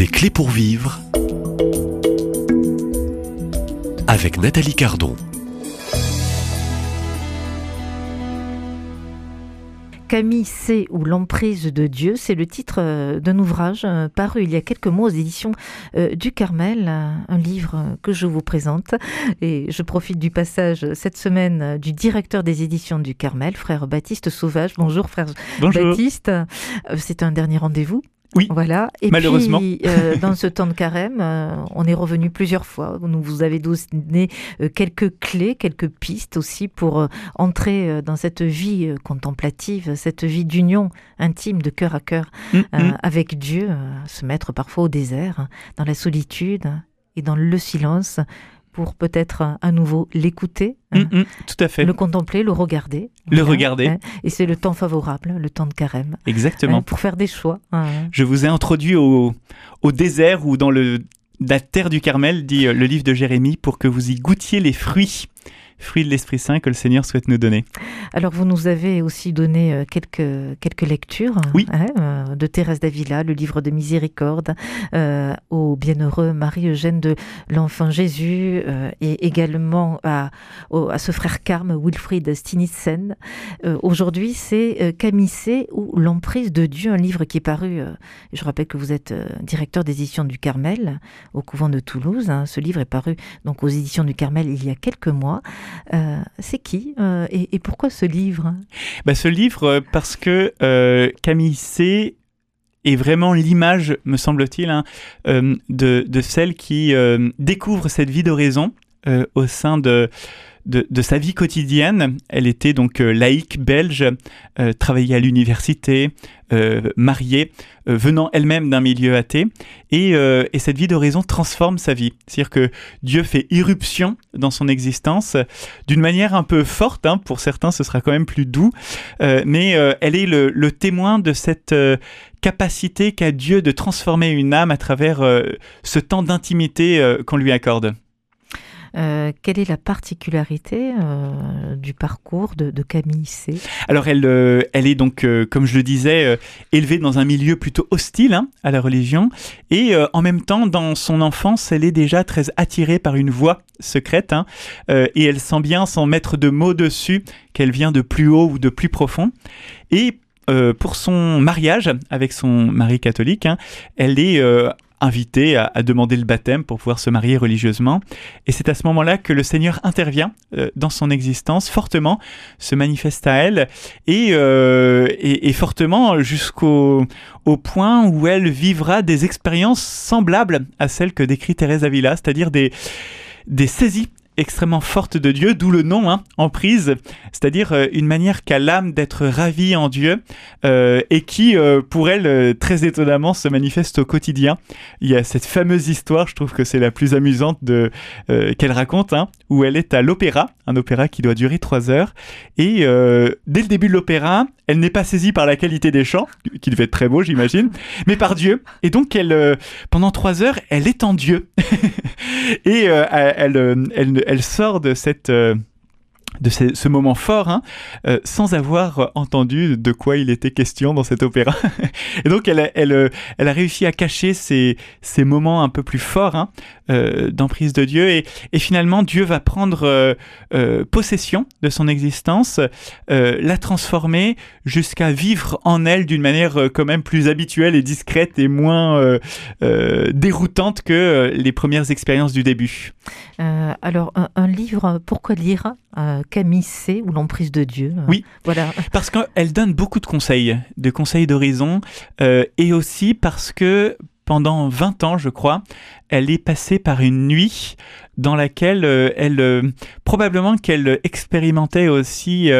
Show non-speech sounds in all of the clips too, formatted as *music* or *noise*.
Des clés pour vivre avec Nathalie Cardon. Camille C. ou l'emprise de Dieu, c'est le titre euh, d'un ouvrage euh, paru il y a quelques mois aux éditions euh, du Carmel, un livre que je vous présente. Et je profite du passage cette semaine du directeur des éditions du Carmel, frère Baptiste Sauvage. Bonjour frère Baptiste. C'est un dernier rendez-vous oui. Voilà. Et malheureusement. Puis, euh, dans ce temps de carême, euh, on est revenu plusieurs fois. Vous, vous avez donné euh, quelques clés, quelques pistes aussi pour entrer dans cette vie contemplative, cette vie d'union intime de cœur à cœur mm, mm. avec Dieu, se mettre parfois au désert, dans la solitude et dans le silence pour peut-être à nouveau l'écouter, hein. mm, mm, tout à fait, le contempler, le regarder, le regarder. Hein. et c'est le temps favorable, le temps de carême. Exactement. Hein, pour faire des choix. Je vous ai introduit au, au désert ou dans le la terre du Carmel, dit euh, le livre de Jérémie, pour que vous y goûtiez les fruits fruit de l'Esprit Saint que le Seigneur souhaite nous donner. Alors vous nous avez aussi donné euh, quelques, quelques lectures oui. hein, euh, de Thérèse d'Avila, le livre de miséricorde euh, au bienheureux Marie-Eugène de l'Enfant Jésus et également à, à ce frère Carme Wilfried Stinitzen. Aujourd'hui c'est Camissé ou l'emprise de Dieu, un livre qui est paru, je rappelle que vous êtes directeur des éditions du Carmel au couvent de Toulouse. Hein. Ce livre est paru donc aux éditions du Carmel il y a quelques mois. Euh, c'est qui euh, et, pourquoi ce livre? Bah, Ce livre, euh, parce que Camille C est vraiment l'image, me semble-t-il, hein, de, de, celle qui découvre cette vie d'oraison au sein de de, sa vie quotidienne. Elle était donc euh, laïque belge, euh, travaillait à l'université, euh, mariée, venant elle-même d'un milieu athée. Et, cette vie d'oraison transforme sa vie. C'est-à-dire que Dieu fait irruption dans son existence d'une manière un peu forte. Hein. pour certains, ce sera quand même plus doux. mais elle est le, le, témoin de cette capacité qu'a Dieu de transformer une âme à travers ce temps d'intimité qu'on lui accorde. Euh, quelle est la particularité euh, du parcours de, Camille C? Alors elle, euh, est donc, comme je le disais, élevée dans un milieu plutôt hostile hein, à la religion, et en même temps, dans son enfance, elle est déjà très attirée par une voix secrète, hein, et elle sent bien, sans mettre de mots dessus, qu'elle vient de plus haut ou de plus profond. Et pour son mariage avec son mari catholique, hein, elle est invité à, demander le baptême pour pouvoir se marier religieusement. Et c'est à ce moment-là que le Seigneur intervient euh, dans son existence fortement, se manifeste à elle et, euh, et, fortement jusqu'au au point où elle vivra des expériences semblables à celles que décrit Thérèse Avila, c'est-à-dire des des saisies extrêmement forte de Dieu, d'où le nom, hein, emprise, c'est-à-dire euh, une manière qu'a l'âme d'être ravie en Dieu euh, et qui, euh, pour elle, très étonnamment, se manifeste au quotidien. Il y a cette fameuse histoire, je trouve que c'est la plus amusante qu'elle raconte, hein, où elle est à l'opéra, un opéra qui doit durer trois heures, et dès le début de l'opéra, elle n'est pas saisie par la qualité des chants, qui devait être très beau, j'imagine, mais par Dieu. Et donc, elle, pendant trois heures, elle est en Dieu. *laughs* et elle, elle, elle sort de cette euh, de ce, moment fort hein, euh, sans avoir entendu de quoi il était question dans cet opéra. *laughs* et donc euh, elle a réussi à cacher ces, moments un peu plus forts hein, d'emprise de Dieu et, finalement Dieu va prendre possession de son existence, la transformer jusqu'à vivre en elle d'une manière quand même plus habituelle et discrète et moins déroutante que les premières expériences du début. Euh, alors, un, livre, pourquoi lire euh, Camille C ou l'emprise de Dieu. Euh, Oui, voilà. parce qu'elle donne beaucoup de conseils, de conseils d'horizon, et aussi parce que pendant 20 ans, je crois, elle est passée par une nuit dans laquelle elle, probablement qu'elle expérimentait aussi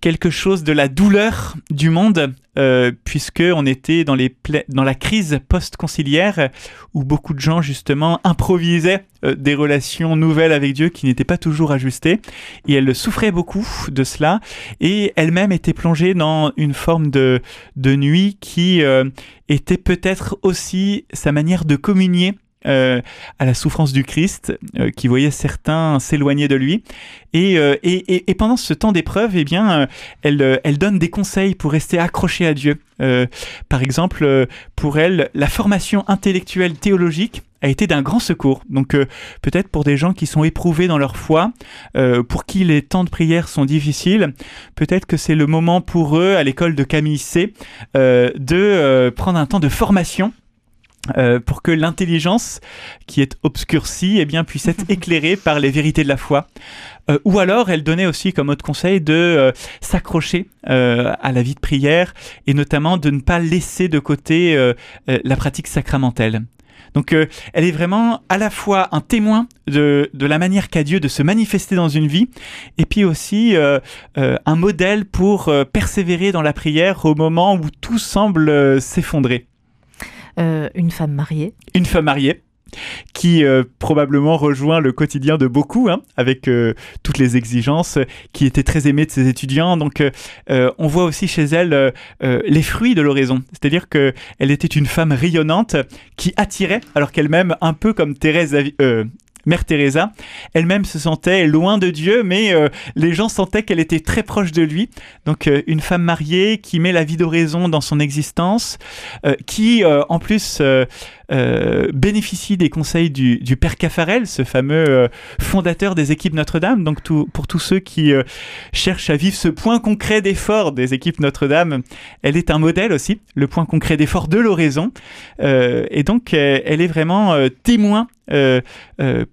quelque chose de la douleur du monde, euh, puisque on était dans, les dans la crise post-conciliaire où beaucoup de gens justement improvisaient euh, des relations nouvelles avec Dieu qui n'étaient pas toujours ajustées, et elle souffrait beaucoup de cela, et elle-même était plongée dans une forme de, de nuit qui euh, était peut-être aussi sa manière de communier à la souffrance du Christ, qui voyait certains s'éloigner de lui. Et, et, pendant ce temps d'épreuve, eh bien, elle, donne des conseils pour rester accrochée à Dieu. par exemple, pour elle, la formation intellectuelle théologique a été d'un grand secours. Donc euh, peut-être pour des gens qui sont éprouvés dans leur foi, euh, pour qui les temps de prière sont difficiles, peut-être que c'est le moment pour eux à l'école de Camille C euh, de prendre un temps de formation pour que l'intelligence qui est obscurcie eh bien, puisse être *laughs* éclairée par les vérités de la foi. ou alors, elle donnait aussi comme autre conseil de s'accrocher à la vie de prière et notamment de ne pas laisser de côté la pratique sacramentelle. Donc euh, elle est vraiment à la fois un témoin de, la manière qu'a Dieu de se manifester dans une vie, et puis aussi euh, euh, un modèle pour persévérer dans la prière au moment où tout semble s'effondrer. Une femme mariée. Une femme mariée qui euh, probablement rejoint le quotidien de beaucoup, hein, avec euh, toutes les exigences, qui était très aimée de ses étudiants. Donc, euh, on voit aussi chez elle les fruits de l'oraison. C'est-à-dire qu'elle était une femme rayonnante qui attirait, alors qu'elle-même, un peu comme Thérèse, Mère Teresa, elle-même se sentait loin de Dieu, mais les gens sentaient qu'elle était très proche de lui. Donc une femme mariée qui met la vie d'oraison dans son existence, qui en plus euh, bénéficie des conseils du, père Caffarel, ce fameux euh, fondateur des équipes Notre-Dame. Donc pour tous ceux qui euh, cherchent à vivre ce point concret d'effort des équipes Notre-Dame, elle est un modèle aussi, le point concret d'effort de l'oraison. et donc elle est vraiment témoin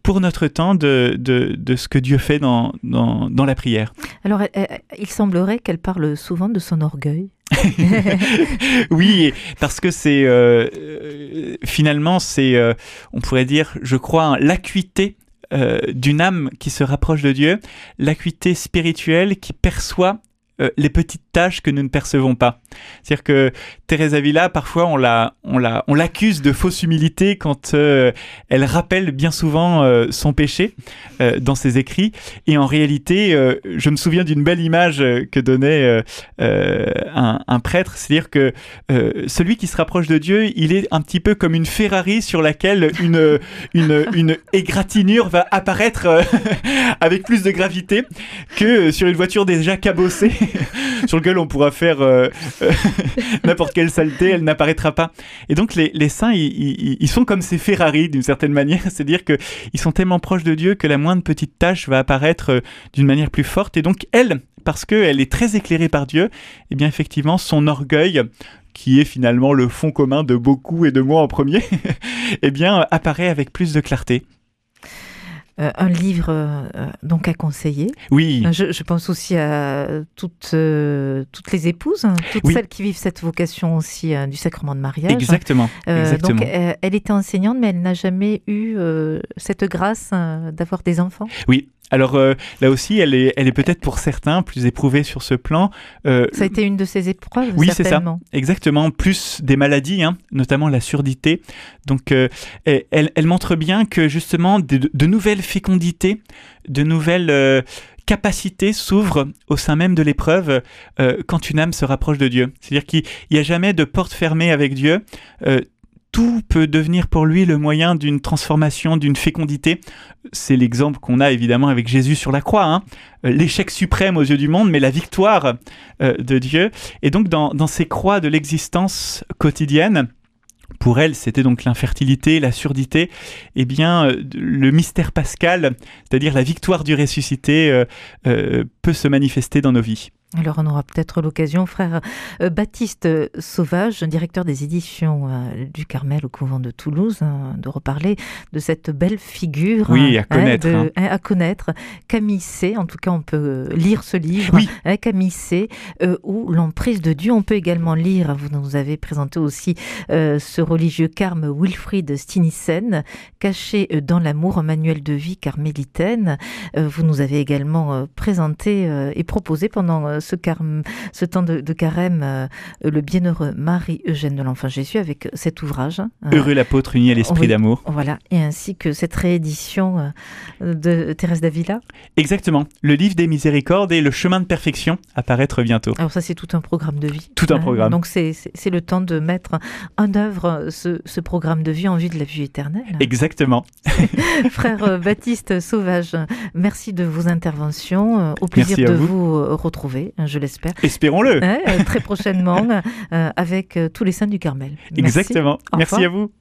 pour notre temps de, de, ce que Dieu fait dans, dans, dans la prière. Alors, il semblerait qu'elle parle souvent de son orgueil. *laughs* oui, parce que c'est euh, finalement c'est, euh, on pourrait dire, je crois, l'acuité euh, d'une âme qui se rapproche de Dieu, l'acuité spirituelle qui perçoit les petites tâches que nous ne percevons pas. C'est-à-dire que Thérèse Avila, parfois, on la, on la, on l'accuse de fausse humilité quand euh, elle rappelle bien souvent euh, son péché euh, dans ses écrits. Et en réalité, je me souviens d'une belle image que donnait un, un, prêtre, c'est-à-dire que celui qui se rapproche de Dieu, il est un petit peu comme une Ferrari sur laquelle une, *laughs* une, une égratignure va apparaître *laughs* avec plus de gravité que sur une voiture déjà cabossée *laughs* *laughs* sur lequel on pourra faire *laughs* n'importe quelle saleté, elle n'apparaîtra pas. Et donc les, saints, ils, sont comme ces Ferrari d'une certaine manière, *laughs* c'est-à-dire qu'ils sont tellement proches de Dieu que la moindre petite tâche va apparaître euh, d'une manière plus forte. Et donc elle, parce qu'elle est très éclairée par Dieu, eh bien effectivement, son orgueil qui est finalement le fond commun de beaucoup et de moi en premier, eh bien apparaît avec plus de clarté. Euh, un livre euh, donc à conseiller. Oui. Euh, je, pense aussi à toutes, toutes les épouses, hein, toutes celles qui vivent cette vocation aussi du sacrement de mariage. Exactement. Donc, elle était enseignante, mais elle n'a jamais eu cette grâce d'avoir des enfants. Oui, alors euh, là aussi, elle est, elle est peut-être pour certains plus éprouvée sur ce plan. Euh, ça a été une de ses épreuves. Oui, c'est ça. Exactement. Plus des maladies, hein, notamment la surdité. Donc, euh, elle, elle, montre bien que justement de, nouvelles fécondités, de nouvelles capacités s'ouvrent au sein même de l'épreuve quand une âme se rapproche de Dieu. C'est-à-dire qu'il n'y a jamais de porte fermée avec Dieu tout peut devenir pour lui le moyen d'une transformation, d'une fécondité. C'est l'exemple qu'on a évidemment avec Jésus sur la croix, hein. euh, l'échec suprême aux yeux du monde, mais la victoire euh, de Dieu. Et donc dans, ces croix de l'existence quotidienne, pour elle, c'était donc l'infertilité, la surdité. Eh bien, euh, le mystère pascal, c'est-à-dire la victoire du ressuscité, peut se manifester dans nos vies. Alors on aura peut-être l'occasion, frère euh, Baptiste Sauvage, directeur des éditions euh, du Carmel au couvent de Toulouse, hein, de reparler de cette belle figure oui, à hein, connaître, hein. à connaître, Camille C. En tout cas, on peut lire ce livre, oui. Camille C. Euh, ou l'emprise de Dieu. On peut également lire. Vous nous avez présenté aussi ce religieux carme Wilfried Stinissen, caché dans l'amour, un manuel de vie carmélitaine. vous nous avez également présenté et proposé pendant ce, carme, ce temps de, carême, le bienheureux Marie-Eugène de l'Enfant Jésus avec cet ouvrage. Heureux l'apôtre uni à l'esprit d'amour. Voilà, et ainsi que cette réédition de Thérèse d'Avila. Exactement, le livre des miséricordes et le chemin de perfection apparaître bientôt. Alors ça c'est tout un programme de vie. Tout un programme. Donc c'est le temps de mettre en œuvre ce, ce programme de vie en vue de la vie éternelle. Exactement. *laughs* Frère Baptiste Sauvage, merci de vos interventions. Euh, au plaisir de vous. Euh, retrouver, hein, je l'espère. Espérons-le. Euh, très prochainement avec tous les saints du Carmel. Exactement. merci à vous.